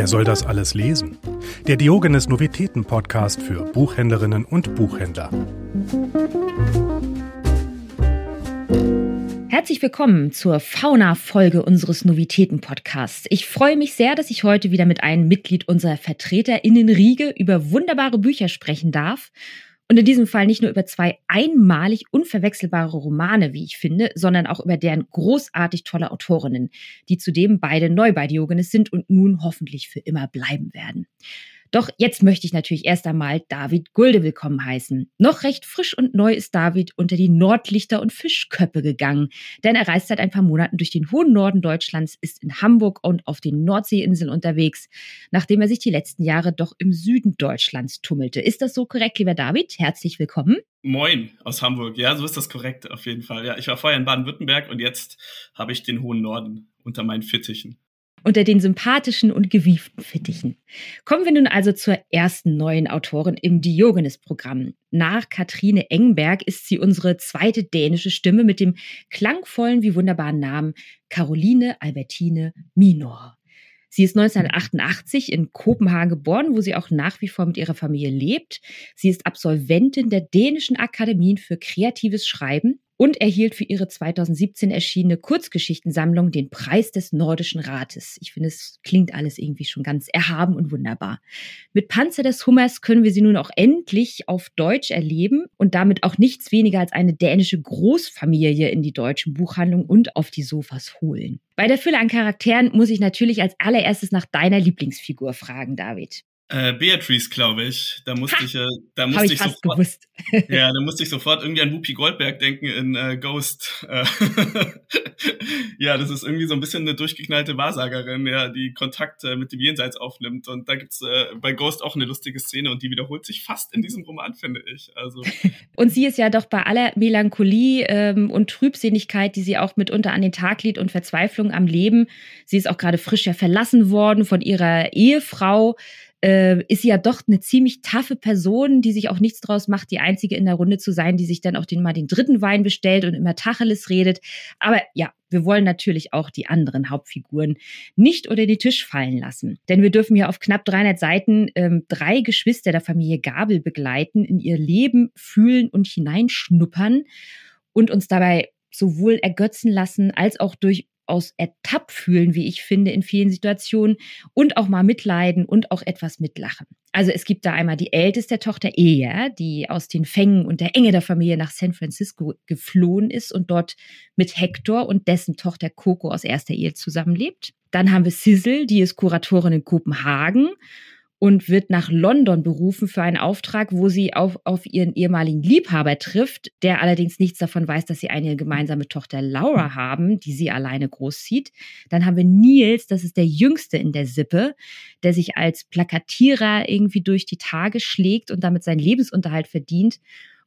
Wer soll das alles lesen? Der Diogenes Novitäten Podcast für Buchhändlerinnen und Buchhändler. Herzlich willkommen zur Fauna-Folge unseres Novitäten-Podcasts. Ich freue mich sehr, dass ich heute wieder mit einem Mitglied unserer VertreterInnen-Riege über wunderbare Bücher sprechen darf und in diesem Fall nicht nur über zwei einmalig unverwechselbare Romane, wie ich finde, sondern auch über deren großartig tolle Autorinnen, die zudem beide neu bei Diogenes sind und nun hoffentlich für immer bleiben werden. Doch jetzt möchte ich natürlich erst einmal David Gulde willkommen heißen. Noch recht frisch und neu ist David unter die Nordlichter und Fischköppe gegangen, denn er reist seit ein paar Monaten durch den hohen Norden Deutschlands, ist in Hamburg und auf den Nordseeinseln unterwegs, nachdem er sich die letzten Jahre doch im Süden Deutschlands tummelte. Ist das so korrekt, lieber David? Herzlich willkommen. Moin aus Hamburg. Ja, so ist das korrekt, auf jeden Fall. Ja, ich war vorher in Baden-Württemberg und jetzt habe ich den hohen Norden unter meinen Fittichen unter den sympathischen und gewieften Fittichen. Kommen wir nun also zur ersten neuen Autorin im Diogenes-Programm. Nach Katrine Engberg ist sie unsere zweite dänische Stimme mit dem klangvollen wie wunderbaren Namen Caroline Albertine Minor. Sie ist 1988 in Kopenhagen geboren, wo sie auch nach wie vor mit ihrer Familie lebt. Sie ist Absolventin der Dänischen Akademien für kreatives Schreiben und erhielt für ihre 2017 erschienene Kurzgeschichtensammlung den Preis des Nordischen Rates. Ich finde, es klingt alles irgendwie schon ganz erhaben und wunderbar. Mit Panzer des Hummers können wir sie nun auch endlich auf Deutsch erleben und damit auch nichts weniger als eine dänische Großfamilie in die deutschen Buchhandlungen und auf die Sofas holen. Bei der Fülle an Charakteren muss ich natürlich als allererstes nach deiner Lieblingsfigur fragen, David. Äh, Beatrice, glaube ich. Da musste ha, ich, äh, da musste ich, ich sofort, gewusst. ja, da musste ich sofort irgendwie an Whoopi Goldberg denken in äh, Ghost. Äh, ja, das ist irgendwie so ein bisschen eine durchgeknallte Wahrsagerin, ja, die Kontakt äh, mit dem Jenseits aufnimmt. Und da gibt's äh, bei Ghost auch eine lustige Szene und die wiederholt sich fast in diesem Roman, finde ich. Also. und sie ist ja doch bei aller Melancholie ähm, und Trübsinnigkeit, die sie auch mitunter an den Tag lädt und Verzweiflung am Leben. Sie ist auch gerade frisch ja verlassen worden von ihrer Ehefrau äh, ist sie ja doch eine ziemlich taffe Person, die sich auch nichts draus macht, die einzige in der Runde zu sein, die sich dann auch den mal den dritten Wein bestellt und immer Tacheles redet. Aber ja, wir wollen natürlich auch die anderen Hauptfiguren nicht unter den Tisch fallen lassen. Denn wir dürfen hier auf knapp 300 Seiten ähm, drei Geschwister der Familie Gabel begleiten, in ihr Leben fühlen und hineinschnuppern und uns dabei sowohl ergötzen lassen als auch durch durchaus ertappt fühlen, wie ich finde, in vielen Situationen und auch mal mitleiden und auch etwas mitlachen. Also es gibt da einmal die älteste Tochter Ea, die aus den Fängen und der Enge der Familie nach San Francisco geflohen ist und dort mit Hector und dessen Tochter Coco aus erster Ehe zusammenlebt. Dann haben wir Sizzle, die ist Kuratorin in Kopenhagen und wird nach London berufen für einen Auftrag, wo sie auf, auf ihren ehemaligen Liebhaber trifft, der allerdings nichts davon weiß, dass sie eine gemeinsame Tochter Laura haben, die sie alleine großzieht. Dann haben wir Nils, das ist der Jüngste in der Sippe, der sich als Plakatierer irgendwie durch die Tage schlägt und damit seinen Lebensunterhalt verdient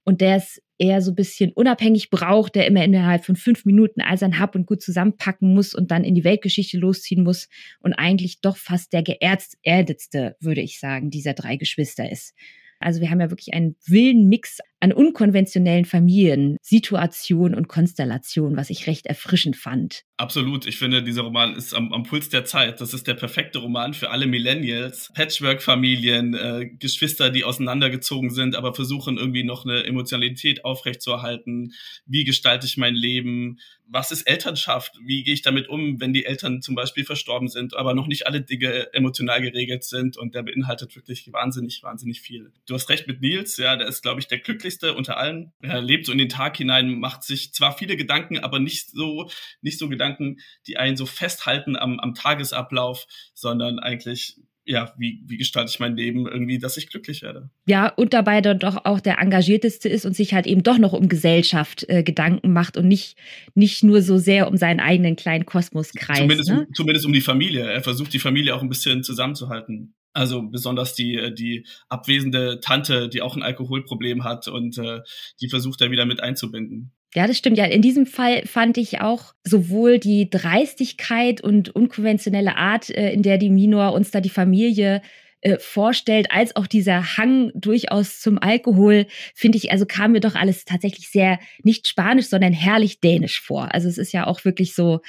und der es eher so ein bisschen unabhängig braucht, der immer innerhalb von fünf Minuten all sein Hab und Gut zusammenpacken muss und dann in die Weltgeschichte losziehen muss und eigentlich doch fast der geerdetste, würde ich sagen, dieser drei Geschwister ist. Also wir haben ja wirklich einen wilden Mix an unkonventionellen Familiensituationen und Konstellationen, was ich recht erfrischend fand. Absolut. Ich finde, dieser Roman ist am, am Puls der Zeit. Das ist der perfekte Roman für alle Millennials. Patchwork-Familien, äh, Geschwister, die auseinandergezogen sind, aber versuchen irgendwie noch eine Emotionalität aufrechtzuerhalten. Wie gestalte ich mein Leben? Was ist Elternschaft? Wie gehe ich damit um, wenn die Eltern zum Beispiel verstorben sind, aber noch nicht alle Dinge emotional geregelt sind? Und der beinhaltet wirklich wahnsinnig, wahnsinnig viel. Du hast recht mit Nils, ja, der ist, glaube ich, der glücklichste unter allen. Er lebt so in den Tag hinein, macht sich zwar viele Gedanken, aber nicht so, nicht so Gedanken, die einen so festhalten am, am Tagesablauf, sondern eigentlich ja, wie, wie gestalte ich mein Leben irgendwie, dass ich glücklich werde. Ja, und dabei dann doch auch der engagierteste ist und sich halt eben doch noch um Gesellschaft äh, Gedanken macht und nicht, nicht nur so sehr um seinen eigenen kleinen Kosmoskreis. Zumindest, ne? um, zumindest um die Familie. Er versucht die Familie auch ein bisschen zusammenzuhalten. Also besonders die, äh, die abwesende Tante, die auch ein Alkoholproblem hat und äh, die versucht er wieder mit einzubinden. Ja, das stimmt. Ja, in diesem Fall fand ich auch sowohl die Dreistigkeit und unkonventionelle Art, äh, in der die Minor uns da die Familie äh, vorstellt, als auch dieser Hang durchaus zum Alkohol, finde ich, also kam mir doch alles tatsächlich sehr nicht spanisch, sondern herrlich dänisch vor. Also es ist ja auch wirklich so,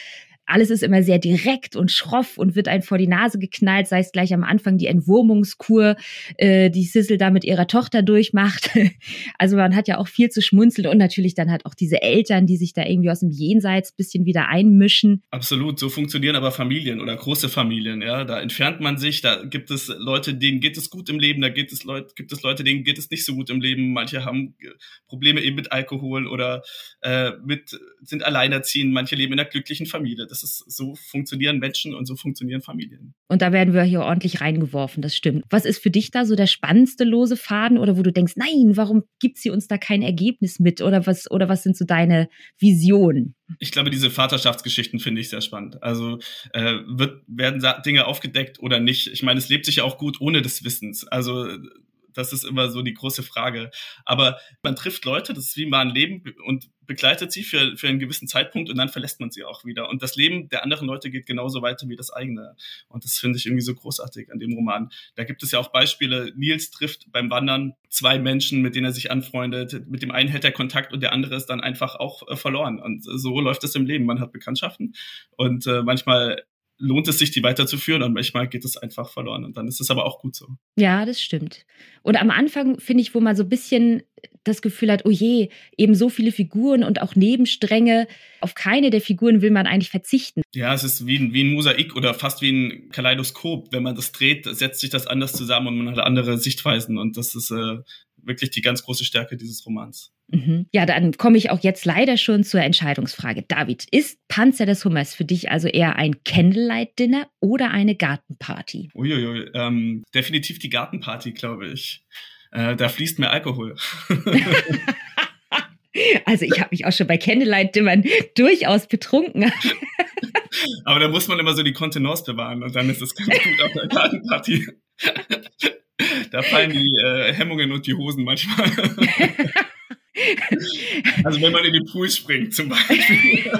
alles ist immer sehr direkt und schroff und wird einem vor die Nase geknallt, sei es gleich am Anfang die Entwurmungskur, äh, die Sissel da mit ihrer Tochter durchmacht. Also man hat ja auch viel zu schmunzeln und natürlich dann halt auch diese Eltern, die sich da irgendwie aus dem Jenseits bisschen wieder einmischen. Absolut, so funktionieren aber Familien oder große Familien, ja. Da entfernt man sich, da gibt es Leute, denen geht es gut im Leben, da gibt es Leute, gibt es Leute, denen geht es nicht so gut im Leben. Manche haben Probleme eben mit Alkohol oder äh, mit sind alleinerziehend, manche leben in einer glücklichen Familie. Das ist so funktionieren Menschen und so funktionieren Familien. Und da werden wir hier ordentlich reingeworfen, das stimmt. Was ist für dich da so der spannendste lose Faden oder wo du denkst, nein, warum gibt sie uns da kein Ergebnis mit oder was oder was sind so deine Visionen? Ich glaube, diese Vaterschaftsgeschichten finde ich sehr spannend. Also äh, wird, werden Dinge aufgedeckt oder nicht? Ich meine, es lebt sich ja auch gut ohne des Wissens. Also das ist immer so die große Frage. Aber man trifft Leute, das ist wie mal ein Leben und begleitet sie für, für einen gewissen Zeitpunkt und dann verlässt man sie auch wieder. Und das Leben der anderen Leute geht genauso weiter wie das eigene. Und das finde ich irgendwie so großartig an dem Roman. Da gibt es ja auch Beispiele. Nils trifft beim Wandern zwei Menschen, mit denen er sich anfreundet. Mit dem einen hält er Kontakt und der andere ist dann einfach auch äh, verloren. Und so läuft es im Leben. Man hat Bekanntschaften und äh, manchmal lohnt es sich, die weiterzuführen und manchmal geht es einfach verloren und dann ist es aber auch gut so. Ja, das stimmt. Und am Anfang finde ich, wo man so ein bisschen das Gefühl hat, oh je, eben so viele Figuren und auch Nebenstränge, auf keine der Figuren will man eigentlich verzichten. Ja, es ist wie ein, wie ein Mosaik oder fast wie ein Kaleidoskop. Wenn man das dreht, setzt sich das anders zusammen und man hat andere Sichtweisen und das ist äh, wirklich die ganz große Stärke dieses Romans. Mhm. Ja, dann komme ich auch jetzt leider schon zur Entscheidungsfrage. David, ist Panzer des Hummers für dich also eher ein Candlelight-Dinner oder eine Gartenparty? Uiuiui, ähm, definitiv die Gartenparty, glaube ich. Äh, da fließt mehr Alkohol. also ich habe mich auch schon bei Candlelight-Dimmern durchaus betrunken. Aber da muss man immer so die Kontenance bewahren und dann ist es ganz gut auf der Gartenparty. da fallen die äh, Hemmungen und die Hosen manchmal. also wenn man in den Pool springt zum Beispiel.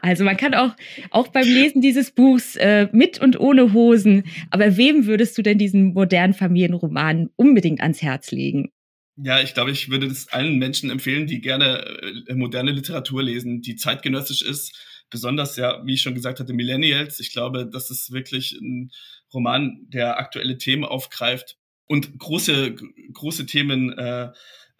Also man kann auch, auch beim Lesen dieses Buchs äh, mit und ohne Hosen. Aber wem würdest du denn diesen modernen Familienroman unbedingt ans Herz legen? Ja, ich glaube, ich würde das allen Menschen empfehlen, die gerne äh, moderne Literatur lesen, die zeitgenössisch ist. Besonders ja, wie ich schon gesagt hatte, Millennials. Ich glaube, das ist wirklich ein Roman, der aktuelle Themen aufgreift und große, große Themen äh,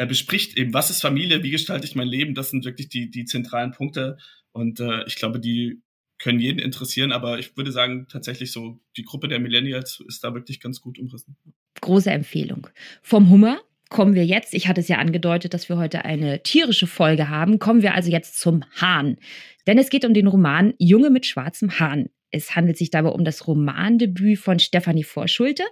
bespricht eben, was ist Familie, wie gestalte ich mein Leben, das sind wirklich die, die zentralen Punkte. Und äh, ich glaube, die können jeden interessieren, aber ich würde sagen, tatsächlich so, die Gruppe der Millennials ist da wirklich ganz gut umrissen. Große Empfehlung. Vom Hummer kommen wir jetzt, ich hatte es ja angedeutet, dass wir heute eine tierische Folge haben, kommen wir also jetzt zum Hahn. Denn es geht um den Roman Junge mit schwarzem Hahn. Es handelt sich dabei um das Romandebüt von Stefanie Vorschulte,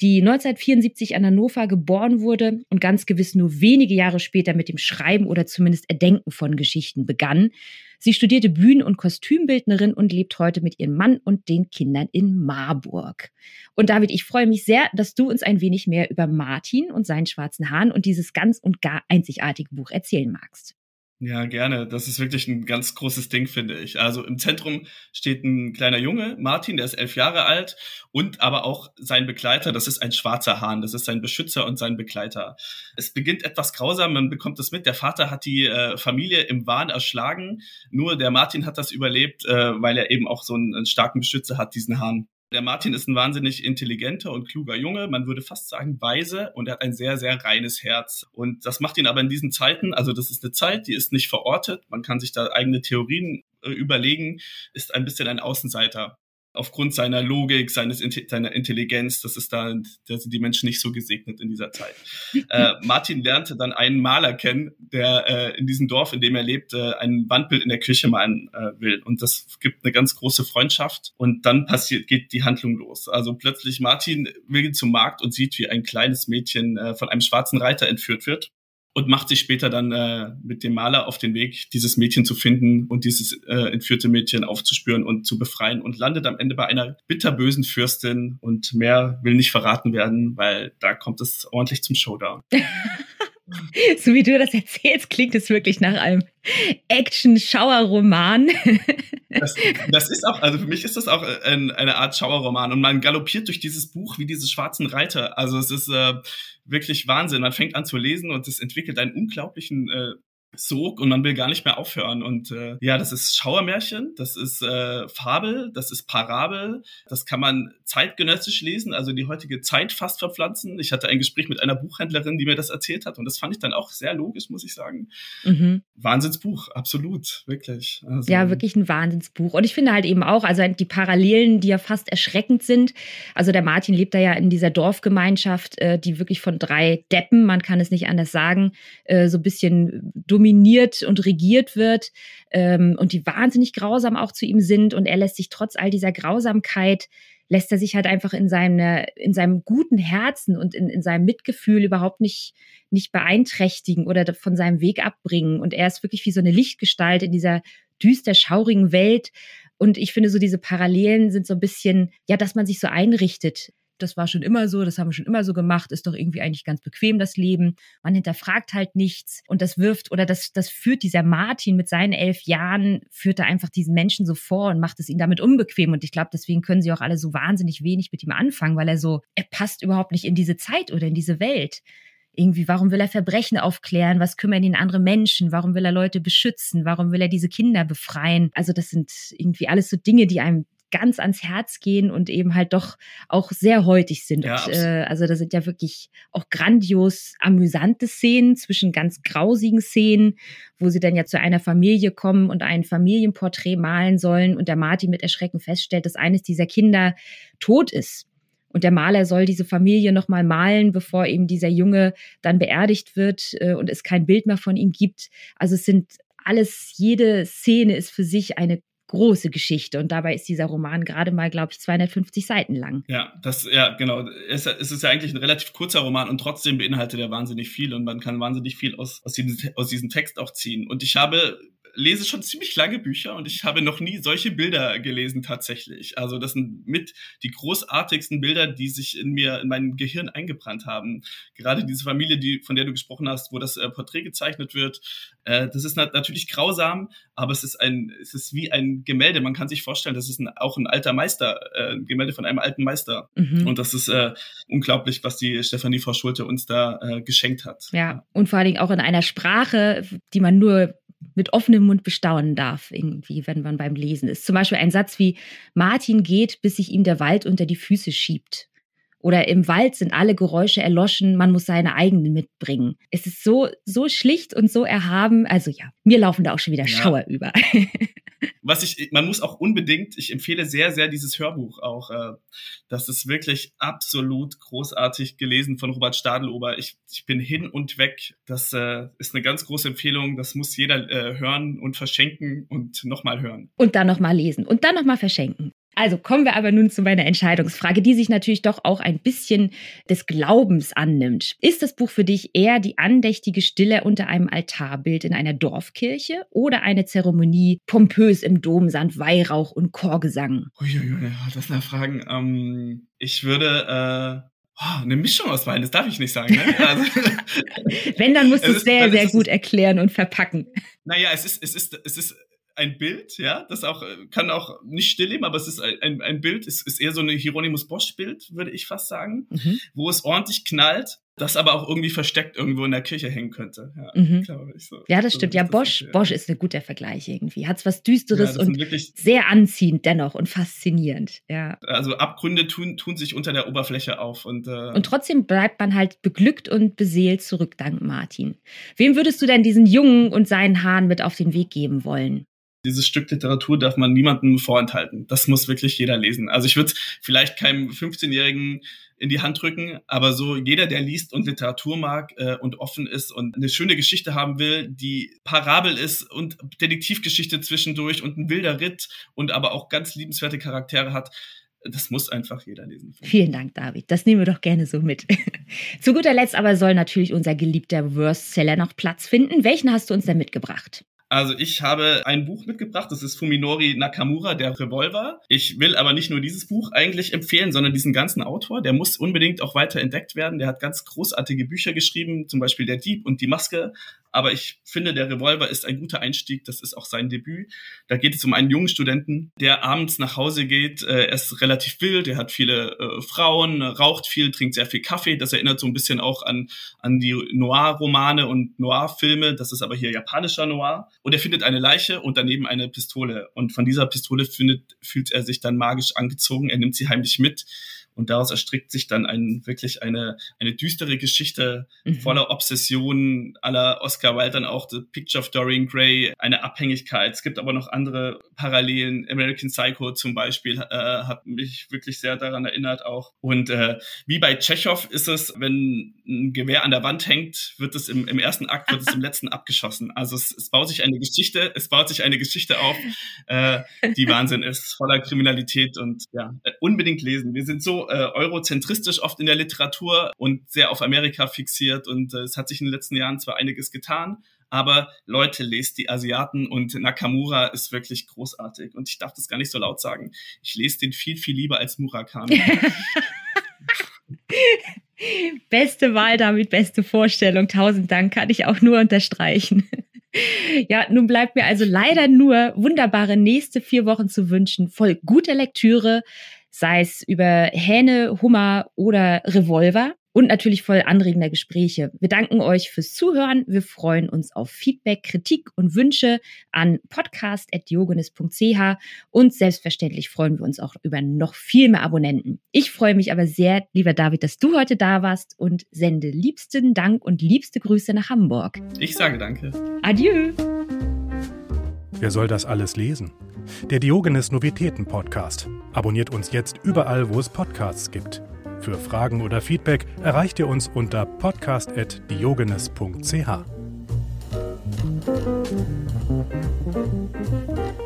die 1974 in Hannover geboren wurde und ganz gewiss nur wenige Jahre später mit dem Schreiben oder zumindest Erdenken von Geschichten begann. Sie studierte Bühnen- und Kostümbildnerin und lebt heute mit ihrem Mann und den Kindern in Marburg. Und David, ich freue mich sehr, dass du uns ein wenig mehr über Martin und seinen schwarzen Haaren und dieses ganz und gar einzigartige Buch erzählen magst. Ja, gerne. Das ist wirklich ein ganz großes Ding, finde ich. Also im Zentrum steht ein kleiner Junge, Martin, der ist elf Jahre alt und aber auch sein Begleiter, das ist ein schwarzer Hahn, das ist sein Beschützer und sein Begleiter. Es beginnt etwas grausam, man bekommt es mit, der Vater hat die äh, Familie im Wahn erschlagen, nur der Martin hat das überlebt, äh, weil er eben auch so einen, einen starken Beschützer hat, diesen Hahn. Der Martin ist ein wahnsinnig intelligenter und kluger Junge, man würde fast sagen weise und er hat ein sehr, sehr reines Herz. Und das macht ihn aber in diesen Zeiten, also das ist eine Zeit, die ist nicht verortet, man kann sich da eigene Theorien äh, überlegen, ist ein bisschen ein Außenseiter aufgrund seiner Logik, seines seiner Intelligenz, das ist da, da sind die Menschen nicht so gesegnet in dieser Zeit. äh, Martin lernte dann einen Maler kennen, der äh, in diesem Dorf, in dem er lebt, äh, ein Wandbild in der Küche malen äh, will. Und das gibt eine ganz große Freundschaft. Und dann passiert, geht die Handlung los. Also plötzlich Martin will zum Markt und sieht, wie ein kleines Mädchen äh, von einem schwarzen Reiter entführt wird und macht sich später dann äh, mit dem Maler auf den Weg, dieses Mädchen zu finden und dieses äh, entführte Mädchen aufzuspüren und zu befreien und landet am Ende bei einer bitterbösen Fürstin und mehr will nicht verraten werden, weil da kommt es ordentlich zum Showdown. so wie du das erzählst, klingt es wirklich nach einem Action-Schauerroman. das, das ist auch, also für mich ist das auch ein, eine Art Schauerroman und man galoppiert durch dieses Buch wie diese schwarzen Reiter. Also es ist äh, wirklich Wahnsinn. Man fängt an zu lesen und es entwickelt einen unglaublichen äh, sog und man will gar nicht mehr aufhören. Und äh, ja, das ist Schauermärchen, das ist äh, Fabel, das ist Parabel, das kann man zeitgenössisch lesen, also die heutige Zeit fast verpflanzen. Ich hatte ein Gespräch mit einer Buchhändlerin, die mir das erzählt hat und das fand ich dann auch sehr logisch, muss ich sagen. Mhm. Wahnsinnsbuch, absolut, wirklich. Also, ja, wirklich ein Wahnsinnsbuch. Und ich finde halt eben auch, also die Parallelen, die ja fast erschreckend sind. Also der Martin lebt da ja in dieser Dorfgemeinschaft, äh, die wirklich von drei Deppen, man kann es nicht anders sagen, äh, so ein bisschen dumm dominiert und regiert wird ähm, und die wahnsinnig grausam auch zu ihm sind. Und er lässt sich trotz all dieser Grausamkeit, lässt er sich halt einfach in, seine, in seinem guten Herzen und in, in seinem Mitgefühl überhaupt nicht, nicht beeinträchtigen oder von seinem Weg abbringen. Und er ist wirklich wie so eine Lichtgestalt in dieser düster schaurigen Welt. Und ich finde so diese Parallelen sind so ein bisschen, ja, dass man sich so einrichtet das war schon immer so, das haben wir schon immer so gemacht, ist doch irgendwie eigentlich ganz bequem, das Leben. Man hinterfragt halt nichts und das wirft oder das, das führt dieser Martin mit seinen elf Jahren, führt da einfach diesen Menschen so vor und macht es ihn damit unbequem. Und ich glaube, deswegen können sie auch alle so wahnsinnig wenig mit ihm anfangen, weil er so, er passt überhaupt nicht in diese Zeit oder in diese Welt irgendwie, warum will er Verbrechen aufklären? Was kümmern ihn andere Menschen? Warum will er Leute beschützen? Warum will er diese Kinder befreien? Also das sind irgendwie alles so Dinge, die einem ganz ans Herz gehen und eben halt doch auch sehr heutig sind. Ja, und, äh, also da sind ja wirklich auch grandios amüsante Szenen zwischen ganz grausigen Szenen, wo sie dann ja zu einer Familie kommen und ein Familienporträt malen sollen und der Martin mit Erschrecken feststellt, dass eines dieser Kinder tot ist. Und der Maler soll diese Familie nochmal malen, bevor eben dieser Junge dann beerdigt wird äh, und es kein Bild mehr von ihm gibt. Also es sind alles, jede Szene ist für sich eine große Geschichte. Und dabei ist dieser Roman gerade mal, glaube ich, 250 Seiten lang. Ja, das, ja, genau. Es, es, ist ja eigentlich ein relativ kurzer Roman und trotzdem beinhaltet er wahnsinnig viel und man kann wahnsinnig viel aus, aus, diesem, aus diesem Text auch ziehen. Und ich habe lese schon ziemlich lange Bücher und ich habe noch nie solche Bilder gelesen tatsächlich. Also das sind mit die großartigsten Bilder, die sich in mir, in mein Gehirn eingebrannt haben. Gerade diese Familie, die, von der du gesprochen hast, wo das äh, Porträt gezeichnet wird, äh, das ist nat natürlich grausam, aber es ist ein, es ist wie ein Gemälde. Man kann sich vorstellen, das ist ein, auch ein alter Meister, äh, ein Gemälde von einem alten Meister. Mhm. Und das ist äh, unglaublich, was die Stefanie Frau Schulte uns da äh, geschenkt hat. Ja, und vor allen Dingen auch in einer Sprache, die man nur mit offenem Mund bestaunen darf, irgendwie, wenn man beim Lesen ist. Zum Beispiel ein Satz wie Martin geht, bis sich ihm der Wald unter die Füße schiebt. Oder im Wald sind alle Geräusche erloschen, man muss seine eigenen mitbringen. Es ist so, so schlicht und so erhaben. Also ja, mir laufen da auch schon wieder ja. Schauer über. Was ich, man muss auch unbedingt, ich empfehle sehr, sehr dieses Hörbuch auch. Äh, das ist wirklich absolut großartig gelesen von Robert Stadelober. Ich, ich bin hin und weg. Das äh, ist eine ganz große Empfehlung. Das muss jeder äh, hören und verschenken und nochmal hören. Und dann nochmal lesen und dann nochmal verschenken. Also kommen wir aber nun zu meiner Entscheidungsfrage, die sich natürlich doch auch ein bisschen des Glaubens annimmt. Ist das Buch für dich eher die andächtige Stille unter einem Altarbild in einer Dorfkirche oder eine Zeremonie pompös im Dom samt Weihrauch und Chorgesang? Uiuiui, das sind Fragen. Ähm, ich würde äh Oh, eine Mischung aus beiden, das darf ich nicht sagen. Ne? Also, Wenn, dann musst du es sehr, sehr gut erklären und verpacken. Naja, es ist, es ist, es ist ein Bild, ja, das auch äh, kann auch nicht stillleben, aber es ist ein, ein Bild, es ist eher so eine Hieronymus Bosch Bild, würde ich fast sagen, mhm. wo es ordentlich knallt, das aber auch irgendwie versteckt irgendwo in der Kirche hängen könnte. Ja, mhm. ich so. ja das so stimmt. Ja, Bosch, Bosch ist ein guter Vergleich irgendwie. Hat's was Düsteres ja, und sehr anziehend dennoch und faszinierend. Ja. Also Abgründe tun, tun sich unter der Oberfläche auf und äh und trotzdem bleibt man halt beglückt und beseelt zurück, dank Martin. Wem würdest du denn diesen Jungen und seinen Hahn mit auf den Weg geben wollen? Dieses Stück Literatur darf man niemandem vorenthalten. Das muss wirklich jeder lesen. Also ich würde vielleicht keinem 15-Jährigen in die Hand drücken, aber so jeder, der liest und Literatur mag äh, und offen ist und eine schöne Geschichte haben will, die Parabel ist und Detektivgeschichte zwischendurch und ein wilder Ritt und aber auch ganz liebenswerte Charaktere hat, das muss einfach jeder lesen. Vielen Dank, David. Das nehmen wir doch gerne so mit. Zu guter Letzt aber soll natürlich unser geliebter Worstseller noch Platz finden. Welchen hast du uns denn mitgebracht? Also ich habe ein Buch mitgebracht, das ist Fuminori Nakamura, der Revolver. Ich will aber nicht nur dieses Buch eigentlich empfehlen, sondern diesen ganzen Autor. Der muss unbedingt auch weiter entdeckt werden. Der hat ganz großartige Bücher geschrieben, zum Beispiel Der Dieb und die Maske. Aber ich finde, der Revolver ist ein guter Einstieg. Das ist auch sein Debüt. Da geht es um einen jungen Studenten, der abends nach Hause geht. Äh, er ist relativ wild, er hat viele äh, Frauen, raucht viel, trinkt sehr viel Kaffee. Das erinnert so ein bisschen auch an, an die Noir-Romane und Noir-Filme. Das ist aber hier japanischer Noir. Und er findet eine Leiche und daneben eine Pistole. Und von dieser Pistole findet, fühlt er sich dann magisch angezogen. Er nimmt sie heimlich mit und daraus erstrickt sich dann ein, wirklich eine, eine düstere Geschichte mhm. voller Obsessionen aller Oscar Wilde, dann auch The Picture of Dorian Gray, eine Abhängigkeit. Es gibt aber noch andere Parallelen. American Psycho zum Beispiel äh, hat mich wirklich sehr daran erinnert auch. Und äh, wie bei Tschechow ist es, wenn ein Gewehr an der Wand hängt, wird es im, im ersten Akt, wird es im letzten abgeschossen. Also es, es baut sich eine Geschichte, es baut sich eine Geschichte auf, äh, die Wahnsinn ist, voller Kriminalität und ja, äh, unbedingt lesen. Wir sind äh, eurozentristisch oft in der Literatur und sehr auf Amerika fixiert und äh, es hat sich in den letzten Jahren zwar einiges getan, aber Leute, lest die Asiaten und Nakamura ist wirklich großartig und ich darf das gar nicht so laut sagen. Ich lese den viel, viel lieber als Murakami. beste Wahl damit, beste Vorstellung. Tausend Dank, kann ich auch nur unterstreichen. Ja, nun bleibt mir also leider nur wunderbare nächste vier Wochen zu wünschen, voll guter Lektüre, sei es über Hähne, Hummer oder Revolver und natürlich voll anregender Gespräche. Wir danken euch fürs Zuhören. Wir freuen uns auf Feedback, Kritik und Wünsche an podcast.diogenes.ch und selbstverständlich freuen wir uns auch über noch viel mehr Abonnenten. Ich freue mich aber sehr, lieber David, dass du heute da warst und sende liebsten Dank und liebste Grüße nach Hamburg. Ich sage danke. Adieu. Wer soll das alles lesen? Der Diogenes Novitäten Podcast. Abonniert uns jetzt überall, wo es Podcasts gibt. Für Fragen oder Feedback erreicht ihr uns unter podcast.diogenes.ch.